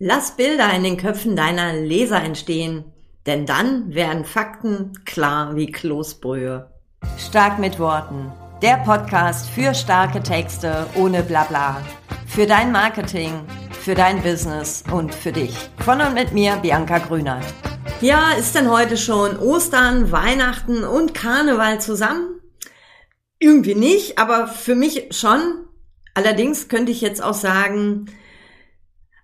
Lass Bilder in den Köpfen deiner Leser entstehen, denn dann werden Fakten klar wie Kloßbrühe. Stark mit Worten. Der Podcast für starke Texte ohne Blabla. Für dein Marketing, für dein Business und für dich. Von und mit mir, Bianca Grünert. Ja, ist denn heute schon Ostern, Weihnachten und Karneval zusammen? Irgendwie nicht, aber für mich schon. Allerdings könnte ich jetzt auch sagen,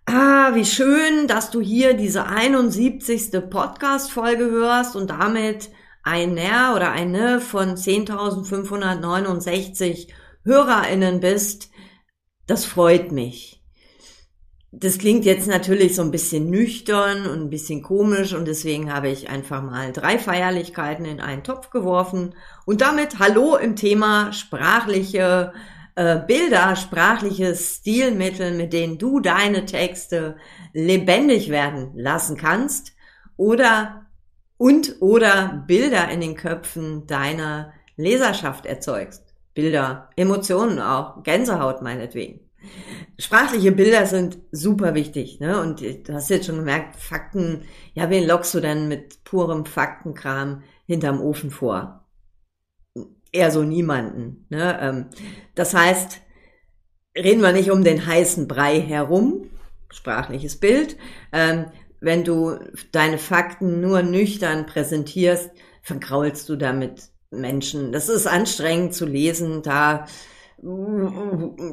Ah, wie schön, dass du hier diese 71. Podcast-Folge hörst und damit einer oder eine von 10.569 HörerInnen bist. Das freut mich. Das klingt jetzt natürlich so ein bisschen nüchtern und ein bisschen komisch und deswegen habe ich einfach mal drei Feierlichkeiten in einen Topf geworfen und damit Hallo im Thema sprachliche äh, Bilder, sprachliche Stilmittel, mit denen du deine Texte lebendig werden lassen kannst oder und oder Bilder in den Köpfen deiner Leserschaft erzeugst. Bilder, Emotionen auch, Gänsehaut meinetwegen. Sprachliche Bilder sind super wichtig, ne? Und du hast jetzt schon gemerkt, Fakten, ja, wen lockst du denn mit purem Faktenkram hinterm Ofen vor? Eher so niemanden. Ne? Ähm, das heißt, reden wir nicht um den heißen Brei herum, sprachliches Bild. Ähm, wenn du deine Fakten nur nüchtern präsentierst, vergraulst du damit Menschen. Das ist anstrengend zu lesen, da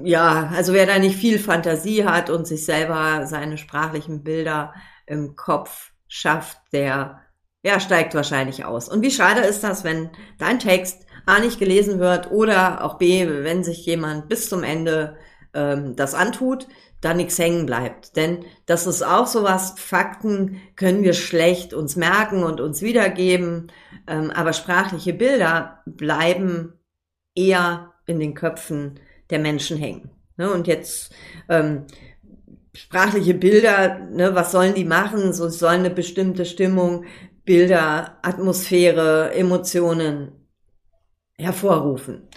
ja, also wer da nicht viel Fantasie hat und sich selber seine sprachlichen Bilder im Kopf schafft, der ja, steigt wahrscheinlich aus. Und wie schade ist das, wenn dein Text A nicht gelesen wird oder auch B, wenn sich jemand bis zum Ende ähm, das antut, da nichts hängen bleibt. Denn das ist auch sowas, Fakten können wir schlecht uns merken und uns wiedergeben, ähm, aber sprachliche Bilder bleiben eher in den Köpfen der Menschen hängen. Ne? Und jetzt ähm, sprachliche Bilder, ne, was sollen die machen? So sollen eine bestimmte Stimmung, Bilder, Atmosphäre, Emotionen hervorrufen.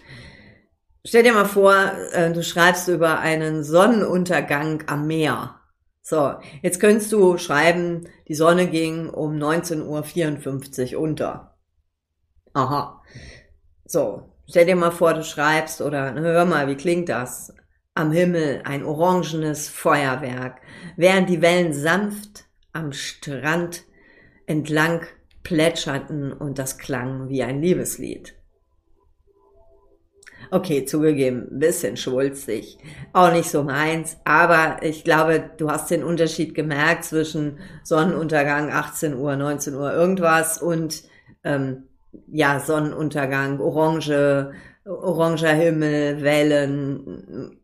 Stell dir mal vor, äh, du schreibst über einen Sonnenuntergang am Meer. So, jetzt könntest du schreiben, die Sonne ging um 19.54 Uhr unter. Aha. So, stell dir mal vor, du schreibst oder hör mal, wie klingt das? Am Himmel ein orangenes Feuerwerk, während die Wellen sanft am Strand entlang plätscherten und das klang wie ein Liebeslied. Okay, zugegeben, ein bisschen schwulzig. Auch nicht so meins. Aber ich glaube, du hast den Unterschied gemerkt zwischen Sonnenuntergang 18 Uhr, 19 Uhr irgendwas und ähm, ja, Sonnenuntergang, orange, oranger Himmel, Wellen.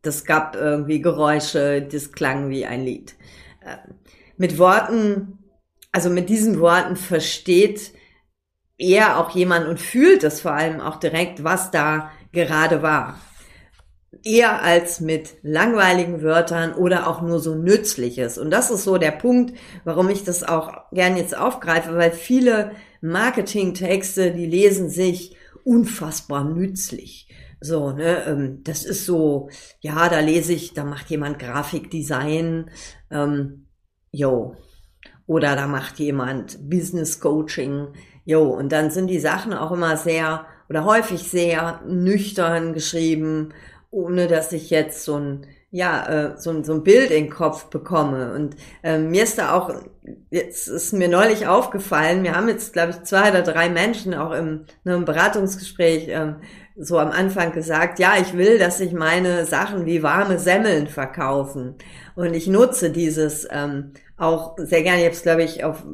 Das gab irgendwie Geräusche, das klang wie ein Lied. Äh, mit Worten, also mit diesen Worten versteht eher auch jemand und fühlt es vor allem auch direkt, was da gerade war. Eher als mit langweiligen Wörtern oder auch nur so Nützliches. Und das ist so der Punkt, warum ich das auch gern jetzt aufgreife, weil viele Marketingtexte, die lesen sich unfassbar nützlich. So, ne, ähm, das ist so, ja, da lese ich, da macht jemand Grafikdesign, ähm, yo, oder da macht jemand Business Coaching, Jo, und dann sind die Sachen auch immer sehr oder häufig sehr nüchtern geschrieben, ohne dass ich jetzt so ein ja, äh, so, so ein Bild in den Kopf bekomme. Und äh, mir ist da auch, jetzt ist mir neulich aufgefallen, wir haben jetzt, glaube ich, zwei oder drei Menschen auch im, ne, im Beratungsgespräch ähm, so am Anfang gesagt, ja, ich will, dass sich meine Sachen wie warme Semmeln verkaufen. Und ich nutze dieses ähm, auch sehr gerne. Ich habe es, glaube ich, auf,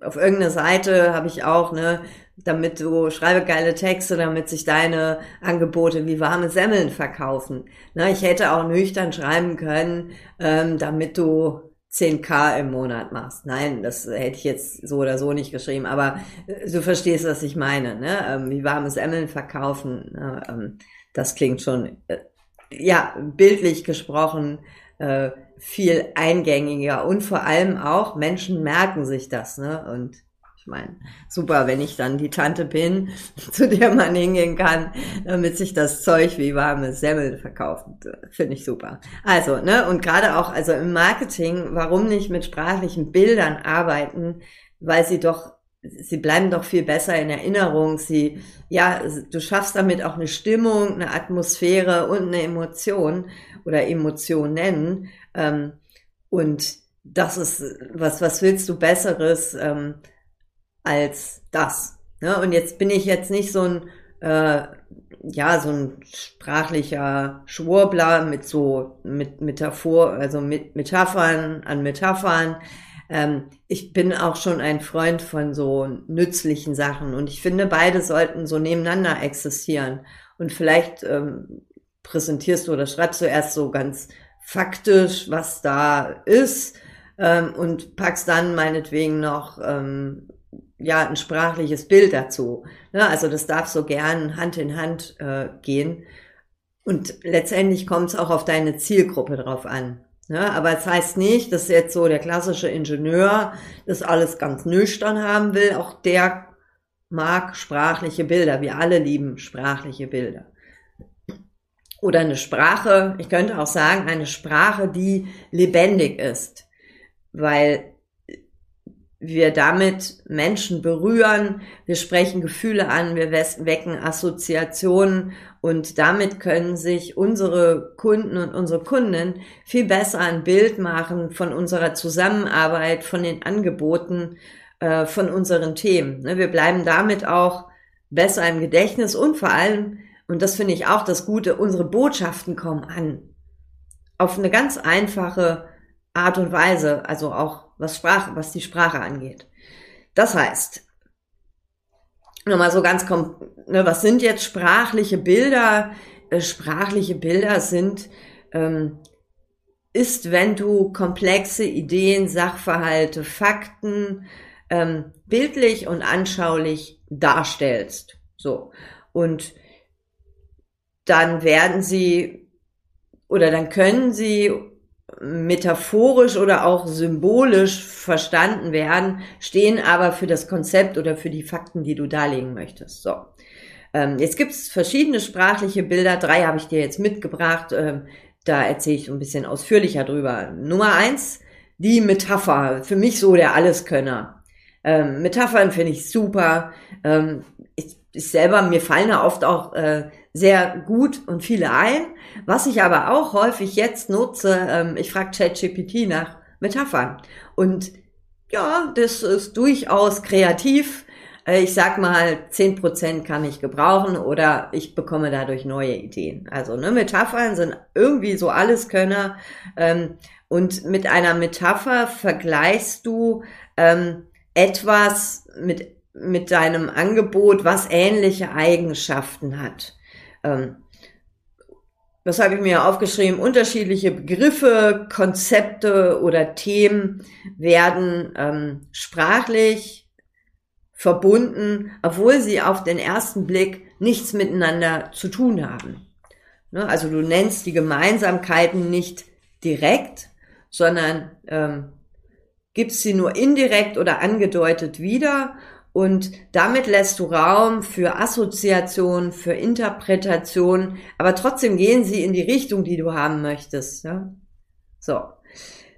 auf irgendeiner Seite habe ich auch, ne, damit du schreibe geile Texte, damit sich deine Angebote wie warme Semmeln verkaufen. Na, ich hätte auch nüchtern schreiben können, ähm, damit du 10k im Monat machst. Nein, das hätte ich jetzt so oder so nicht geschrieben, aber äh, du verstehst, was ich meine. Ne? Ähm, wie warme Semmeln verkaufen, ne? ähm, das klingt schon, äh, ja, bildlich gesprochen, äh, viel eingängiger und vor allem auch Menschen merken sich das. Ne? Und Ich meine, super, wenn ich dann die Tante bin, zu der man hingehen kann, damit sich das Zeug wie warme Semmeln verkauft. Finde ich super. Also, ne, und gerade auch, also im Marketing, warum nicht mit sprachlichen Bildern arbeiten, weil sie doch sie bleiben doch viel besser in Erinnerung. Sie, ja, du schaffst damit auch eine Stimmung, eine Atmosphäre und eine Emotion oder Emotionen. Ähm, und das ist, was, was willst du Besseres ähm, als das? Ne? Und jetzt bin ich jetzt nicht so ein, äh, ja, so ein sprachlicher Schwurbler mit so, mit Metaphor, also mit Metaphern an Metaphern. Ähm, ich bin auch schon ein Freund von so nützlichen Sachen und ich finde, beide sollten so nebeneinander existieren. Und vielleicht ähm, präsentierst du oder schreibst du erst so ganz faktisch, was da ist ähm, und packst dann meinetwegen noch ähm, ja ein sprachliches Bild dazu. Ja, also das darf so gern Hand in Hand äh, gehen. Und letztendlich kommt es auch auf deine Zielgruppe drauf an. Ja, aber es das heißt nicht, dass jetzt so der klassische Ingenieur das alles ganz nüchtern haben will. Auch der mag sprachliche Bilder. Wir alle lieben sprachliche Bilder. Oder eine Sprache, ich könnte auch sagen, eine Sprache, die lebendig ist. Weil wir damit Menschen berühren, wir sprechen Gefühle an, wir wecken Assoziationen und damit können sich unsere Kunden und unsere Kunden viel besser ein Bild machen von unserer Zusammenarbeit, von den Angeboten, äh, von unseren Themen. Ne, wir bleiben damit auch besser im Gedächtnis und vor allem, und das finde ich auch das Gute, unsere Botschaften kommen an. Auf eine ganz einfache Art und Weise, also auch was Sprache, was die Sprache angeht. Das heißt, nochmal so ganz, ne, was sind jetzt sprachliche Bilder? Äh, sprachliche Bilder sind, ähm, ist, wenn du komplexe Ideen, Sachverhalte, Fakten ähm, bildlich und anschaulich darstellst. So. Und dann werden sie oder dann können sie metaphorisch oder auch symbolisch verstanden werden, stehen aber für das Konzept oder für die Fakten, die du darlegen möchtest. So. Ähm, jetzt gibt es verschiedene sprachliche Bilder. Drei habe ich dir jetzt mitgebracht. Ähm, da erzähle ich ein bisschen ausführlicher drüber. Nummer eins, die Metapher. Für mich so der Alleskönner. Ähm, Metaphern finde ich super. Ich, selber, mir fallen da oft auch äh, sehr gut und viele ein. Was ich aber auch häufig jetzt nutze, ähm, ich frage ChatGPT nach Metaphern. Und ja, das ist durchaus kreativ. Äh, ich sag mal, zehn Prozent kann ich gebrauchen oder ich bekomme dadurch neue Ideen. Also ne, Metaphern sind irgendwie so alles Könner. Ähm, und mit einer Metapher vergleichst du ähm, etwas mit, mit deinem Angebot, was ähnliche Eigenschaften hat. Ähm, das habe ich mir aufgeschrieben. Unterschiedliche Begriffe, Konzepte oder Themen werden ähm, sprachlich verbunden, obwohl sie auf den ersten Blick nichts miteinander zu tun haben. Ne? Also du nennst die Gemeinsamkeiten nicht direkt, sondern ähm, gibst sie nur indirekt oder angedeutet wieder und damit lässt du Raum für Assoziation, für Interpretation, aber trotzdem gehen sie in die Richtung, die du haben möchtest. Ja? So.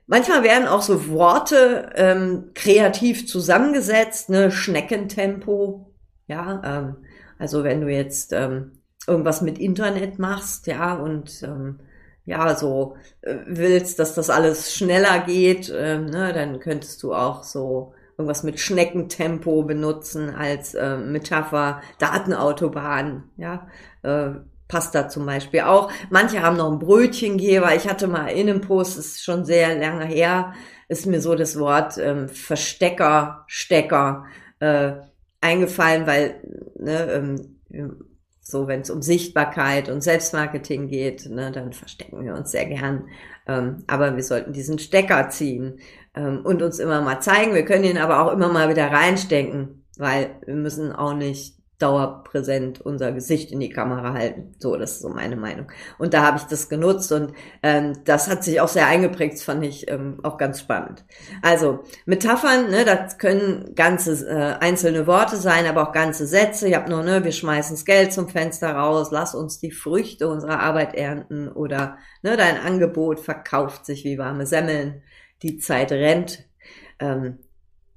Manchmal werden auch so Worte ähm, kreativ zusammengesetzt, ne, Schneckentempo, ja, ähm, also wenn du jetzt ähm, irgendwas mit Internet machst, ja, und ähm, ja, so äh, willst, dass das alles schneller geht, ähm, ne, dann könntest du auch so irgendwas mit Schneckentempo benutzen als äh, Metapher, Datenautobahn, ja, äh, passt da zum Beispiel auch. Manche haben noch einen Brötchengeber. Ich hatte mal in einem Post, ist schon sehr lange her, ist mir so das Wort ähm, Verstecker, Stecker äh, eingefallen, weil ne, ähm, so wenn es um Sichtbarkeit und Selbstmarketing geht, ne, dann verstecken wir uns sehr gern. Ähm, aber wir sollten diesen Stecker ziehen ähm, und uns immer mal zeigen. Wir können ihn aber auch immer mal wieder reinstecken, weil wir müssen auch nicht dauerpräsent unser Gesicht in die Kamera halten. So, das ist so meine Meinung. Und da habe ich das genutzt und ähm, das hat sich auch sehr eingeprägt, das fand ich ähm, auch ganz spannend. Also Metaphern, ne, das können ganze äh, einzelne Worte sein, aber auch ganze Sätze. Ich habe nur, ne, wir schmeißen das Geld zum Fenster raus, lass uns die Früchte unserer Arbeit ernten oder ne, dein Angebot verkauft sich wie warme Semmeln, die Zeit rennt. Ähm,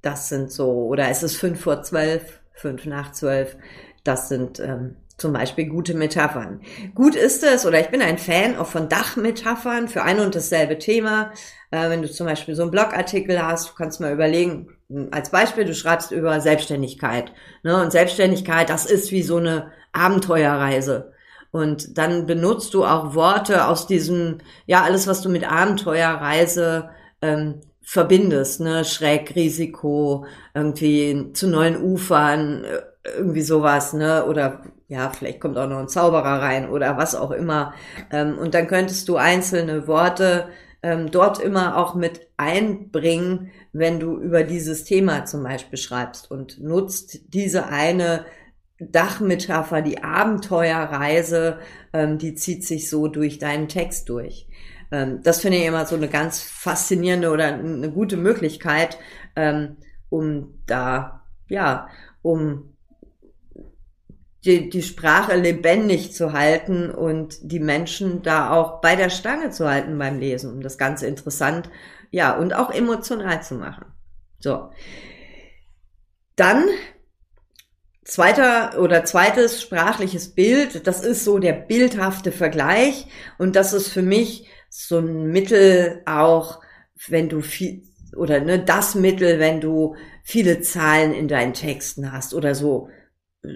das sind so, oder es ist fünf vor zwölf, fünf nach zwölf. Das sind ähm, zum Beispiel gute Metaphern. Gut ist es, oder ich bin ein Fan auch von Dachmetaphern für ein und dasselbe Thema. Äh, wenn du zum Beispiel so einen Blogartikel hast, du kannst mal überlegen, hm, als Beispiel, du schreibst über Selbstständigkeit. Ne? Und Selbstständigkeit, das ist wie so eine Abenteuerreise. Und dann benutzt du auch Worte aus diesem, ja, alles, was du mit Abenteuerreise ähm, verbindest, ne, Schrägrisiko, irgendwie zu neuen Ufern, äh, irgendwie sowas, ne, oder ja, vielleicht kommt auch noch ein Zauberer rein oder was auch immer. Ähm, und dann könntest du einzelne Worte ähm, dort immer auch mit einbringen, wenn du über dieses Thema zum Beispiel schreibst und nutzt diese eine Dachmetapher, die Abenteuerreise, ähm, die zieht sich so durch deinen Text durch. Ähm, das finde ich immer so eine ganz faszinierende oder eine gute Möglichkeit, ähm, um da, ja, um die, die Sprache lebendig zu halten und die Menschen da auch bei der Stange zu halten beim Lesen, um das Ganze interessant, ja, und auch emotional zu machen. So. Dann Zweiter oder zweites sprachliches Bild, das ist so der bildhafte Vergleich und das ist für mich so ein Mittel auch, wenn du viel, oder ne, das Mittel, wenn du viele Zahlen in deinen Texten hast oder so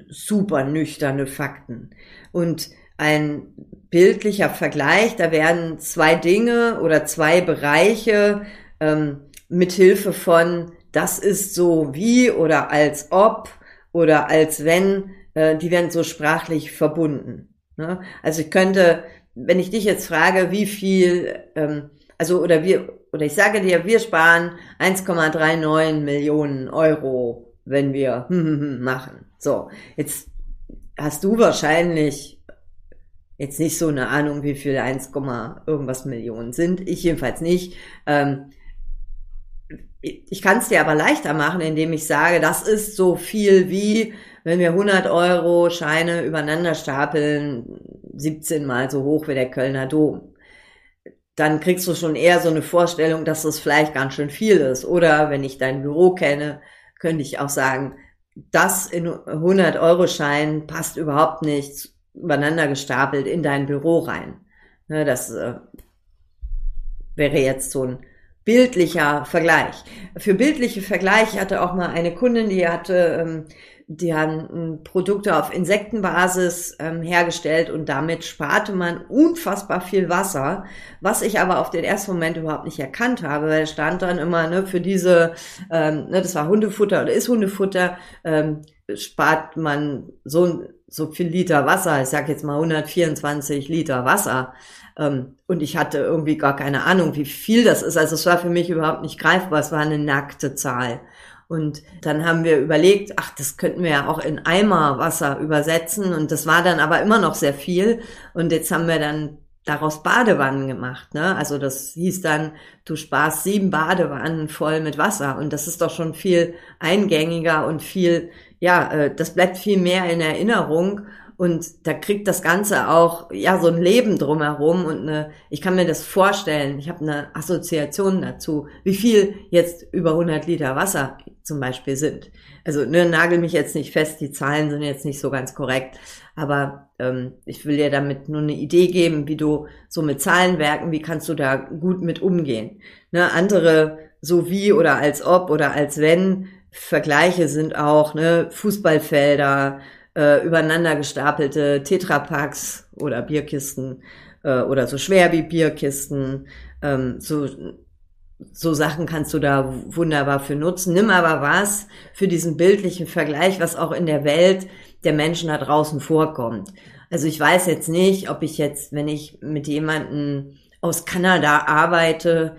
super nüchterne Fakten. Und ein bildlicher Vergleich, da werden zwei Dinge oder zwei Bereiche ähm, mithilfe von das ist so wie oder als ob oder als wenn, äh, die werden so sprachlich verbunden. Ne? Also ich könnte wenn ich dich jetzt frage, wie viel, ähm, also oder wir, oder ich sage dir, wir sparen 1,39 Millionen Euro, wenn wir machen. So, jetzt hast du wahrscheinlich jetzt nicht so eine Ahnung, wie viel 1, irgendwas Millionen sind. Ich jedenfalls nicht. Ähm, ich kann es dir aber leichter machen, indem ich sage, das ist so viel wie, wenn wir 100 Euro Scheine übereinander stapeln, 17 mal so hoch wie der Kölner Dom. Dann kriegst du schon eher so eine Vorstellung, dass das vielleicht ganz schön viel ist. Oder wenn ich dein Büro kenne, könnte ich auch sagen, das in 100 Euro Schein passt überhaupt nicht übereinander gestapelt in dein Büro rein. Ne, das äh, wäre jetzt so ein bildlicher Vergleich. Für bildliche Vergleich hatte auch mal eine Kundin, die hatte, ähm, die haben Produkte auf Insektenbasis ähm, hergestellt und damit sparte man unfassbar viel Wasser, was ich aber auf den ersten Moment überhaupt nicht erkannt habe, weil stand dann immer ne, für diese, ähm, ne, das war Hundefutter oder ist Hundefutter, ähm, spart man so so viel Liter Wasser, ich sag jetzt mal 124 Liter Wasser. Ähm, und ich hatte irgendwie gar keine Ahnung, wie viel das ist. Also es war für mich überhaupt nicht greifbar. Es war eine nackte Zahl. Und dann haben wir überlegt, ach, das könnten wir ja auch in Eimer Wasser übersetzen. Und das war dann aber immer noch sehr viel. Und jetzt haben wir dann daraus Badewannen gemacht. Ne? Also das hieß dann, du sparst sieben Badewannen voll mit Wasser. Und das ist doch schon viel eingängiger und viel, ja, äh, das bleibt viel mehr in Erinnerung. Und da kriegt das Ganze auch, ja, so ein Leben drumherum und eine, ich kann mir das vorstellen, ich habe eine Assoziation dazu, wie viel jetzt über 100 Liter Wasser zum Beispiel sind. Also ne, nagel mich jetzt nicht fest, die Zahlen sind jetzt nicht so ganz korrekt, aber ähm, ich will dir damit nur eine Idee geben, wie du so mit Zahlen werken, wie kannst du da gut mit umgehen. Ne, andere so wie oder als ob oder als wenn Vergleiche sind auch ne, Fußballfelder, äh, übereinander gestapelte Tetrapacks oder Bierkisten äh, oder so schwer wie Bierkisten. Ähm, so, so Sachen kannst du da wunderbar für nutzen. Nimm aber was für diesen bildlichen Vergleich, was auch in der Welt der Menschen da draußen vorkommt. Also ich weiß jetzt nicht, ob ich jetzt, wenn ich mit jemandem aus Kanada arbeite,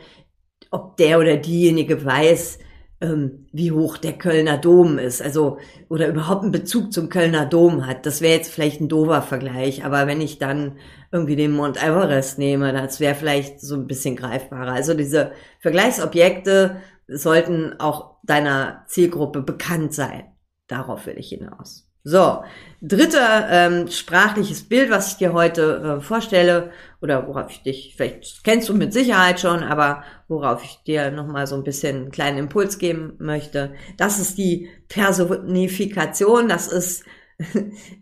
ob der oder diejenige weiß, ähm, wie hoch der Kölner Dom ist, also oder überhaupt einen Bezug zum Kölner Dom hat. Das wäre jetzt vielleicht ein dover Vergleich, aber wenn ich dann irgendwie den Mount Everest nehme, das wäre vielleicht so ein bisschen greifbarer. Also diese Vergleichsobjekte sollten auch deiner Zielgruppe bekannt sein. Darauf will ich hinaus. So, dritter ähm, sprachliches Bild, was ich dir heute äh, vorstelle, oder worauf ich dich, vielleicht kennst du mit Sicherheit schon, aber worauf ich dir nochmal so ein bisschen einen kleinen Impuls geben möchte, das ist die Personifikation, das ist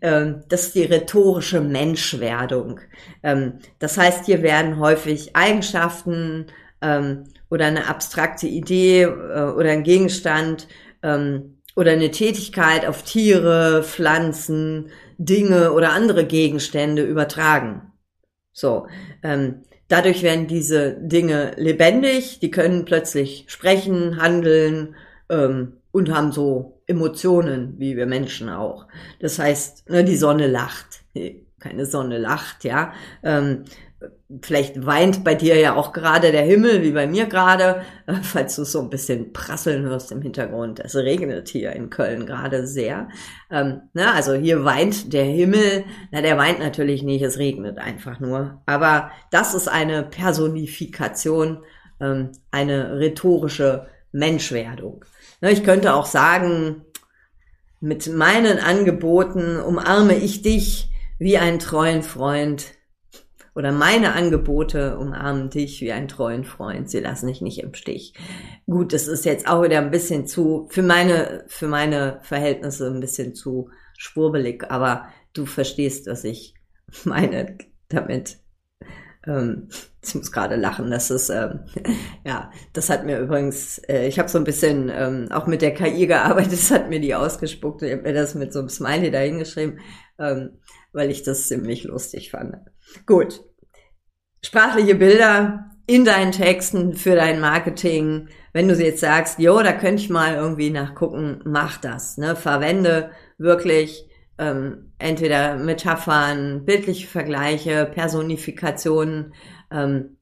ähm, das ist die rhetorische Menschwerdung. Ähm, das heißt, hier werden häufig Eigenschaften ähm, oder eine abstrakte Idee äh, oder ein Gegenstand oder eine Tätigkeit auf Tiere, Pflanzen, Dinge oder andere Gegenstände übertragen. So, ähm, dadurch werden diese Dinge lebendig, die können plötzlich sprechen, handeln ähm, und haben so Emotionen, wie wir Menschen auch. Das heißt, ne, die Sonne lacht. Keine Sonne lacht, ja. Ähm, Vielleicht weint bei dir ja auch gerade der Himmel, wie bei mir gerade, falls du so ein bisschen prasseln hörst im Hintergrund. Es regnet hier in Köln gerade sehr. Ähm, na, also hier weint der Himmel. Na, der weint natürlich nicht, es regnet einfach nur. Aber das ist eine Personifikation, ähm, eine rhetorische Menschwerdung. Na, ich könnte auch sagen, mit meinen Angeboten umarme ich dich wie einen treuen Freund oder meine Angebote umarmen dich wie einen treuen Freund. Sie lassen dich nicht im Stich. Gut, das ist jetzt auch wieder ein bisschen zu, für meine, für meine Verhältnisse ein bisschen zu schwurbelig, aber du verstehst, was ich meine damit. Ähm, ich muss gerade lachen, das ist, ähm, ja, das hat mir übrigens, äh, ich habe so ein bisschen ähm, auch mit der KI gearbeitet, das hat mir die ausgespuckt, ich habe mir das mit so einem Smiley dahingeschrieben, ähm, weil ich das ziemlich lustig fand. Gut. Sprachliche Bilder in deinen Texten für dein Marketing. Wenn du jetzt sagst, jo, da könnte ich mal irgendwie nachgucken, mach das. Ne? Verwende wirklich ähm, entweder Metaphern, bildliche Vergleiche, Personifikationen ähm,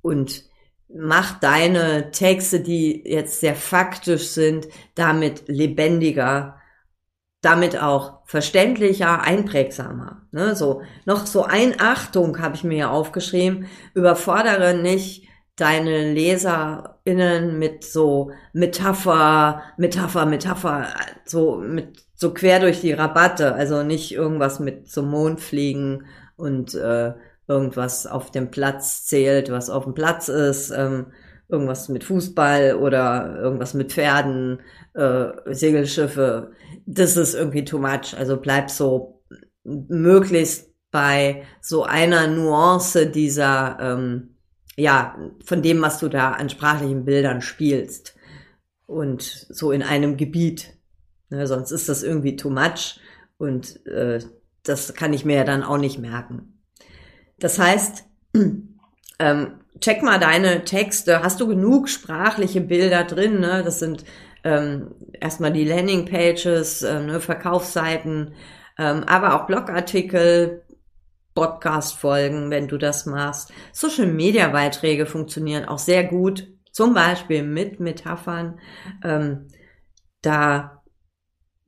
und mach deine Texte, die jetzt sehr faktisch sind, damit lebendiger damit auch verständlicher, einprägsamer. Ne? So noch so ein Achtung habe ich mir ja aufgeschrieben: Überfordere nicht deine LeserInnen mit so Metapher, Metapher, Metapher, so mit so quer durch die Rabatte. Also nicht irgendwas mit so Mondfliegen und äh, irgendwas auf dem Platz zählt, was auf dem Platz ist. Ähm, irgendwas mit Fußball oder irgendwas mit Pferden, äh, Segelschiffe das ist irgendwie too much. Also bleib so möglichst bei so einer Nuance dieser, ähm, ja, von dem, was du da an sprachlichen Bildern spielst. Und so in einem Gebiet. Ne, sonst ist das irgendwie too much und äh, das kann ich mir ja dann auch nicht merken. Das heißt, ähm, check mal deine Texte. Hast du genug sprachliche Bilder drin? Ne? Das sind ähm, erstmal die Landingpages, äh, ne, Verkaufsseiten, ähm, aber auch Blogartikel, Podcast-Folgen, wenn du das machst. Social-Media-Beiträge funktionieren auch sehr gut, zum Beispiel mit Metaphern. Ähm, da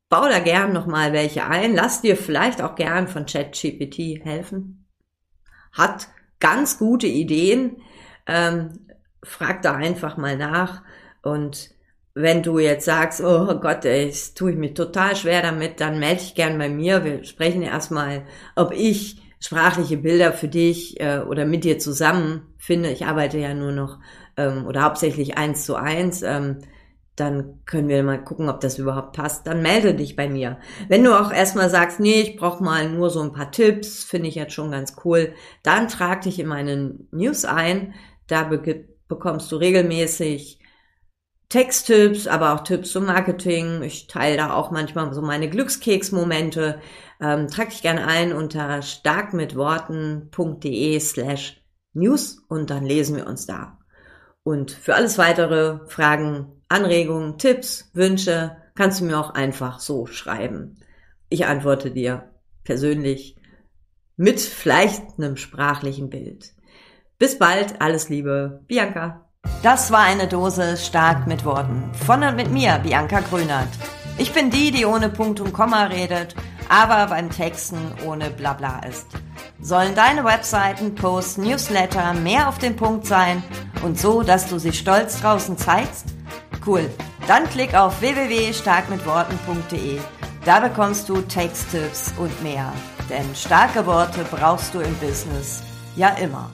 bau da gern nochmal welche ein. Lass dir vielleicht auch gern von ChatGPT helfen. Hat ganz gute Ideen. Ähm, frag da einfach mal nach und wenn du jetzt sagst, oh Gott, ey, ich tue ich mich total schwer damit, dann melde dich gern bei mir. Wir sprechen erstmal, ob ich sprachliche Bilder für dich äh, oder mit dir zusammen finde. Ich arbeite ja nur noch ähm, oder hauptsächlich eins zu eins. Ähm, dann können wir mal gucken, ob das überhaupt passt. Dann melde dich bei mir. Wenn du auch erstmal sagst, nee, ich brauche mal nur so ein paar Tipps, finde ich jetzt schon ganz cool, dann trag dich in meinen News ein. Da be bekommst du regelmäßig Texttipps, aber auch Tipps zum Marketing. Ich teile da auch manchmal so meine Glückskeksmomente. Ähm, trag dich gerne ein unter starkmitworten.de slash news und dann lesen wir uns da. Und für alles weitere Fragen, Anregungen, Tipps, Wünsche kannst du mir auch einfach so schreiben. Ich antworte dir persönlich mit vielleicht einem sprachlichen Bild. Bis bald, alles Liebe, Bianca. Das war eine Dose stark mit Worten. Von und mit mir, Bianca Grünert. Ich bin die, die ohne Punkt und Komma redet, aber beim Texten ohne Blabla ist. Sollen deine Webseiten, Posts, Newsletter mehr auf den Punkt sein und so, dass du sie stolz draußen zeigst? Cool. Dann klick auf www.starkmitworten.de. Da bekommst du Texttipps und mehr. Denn starke Worte brauchst du im Business ja immer.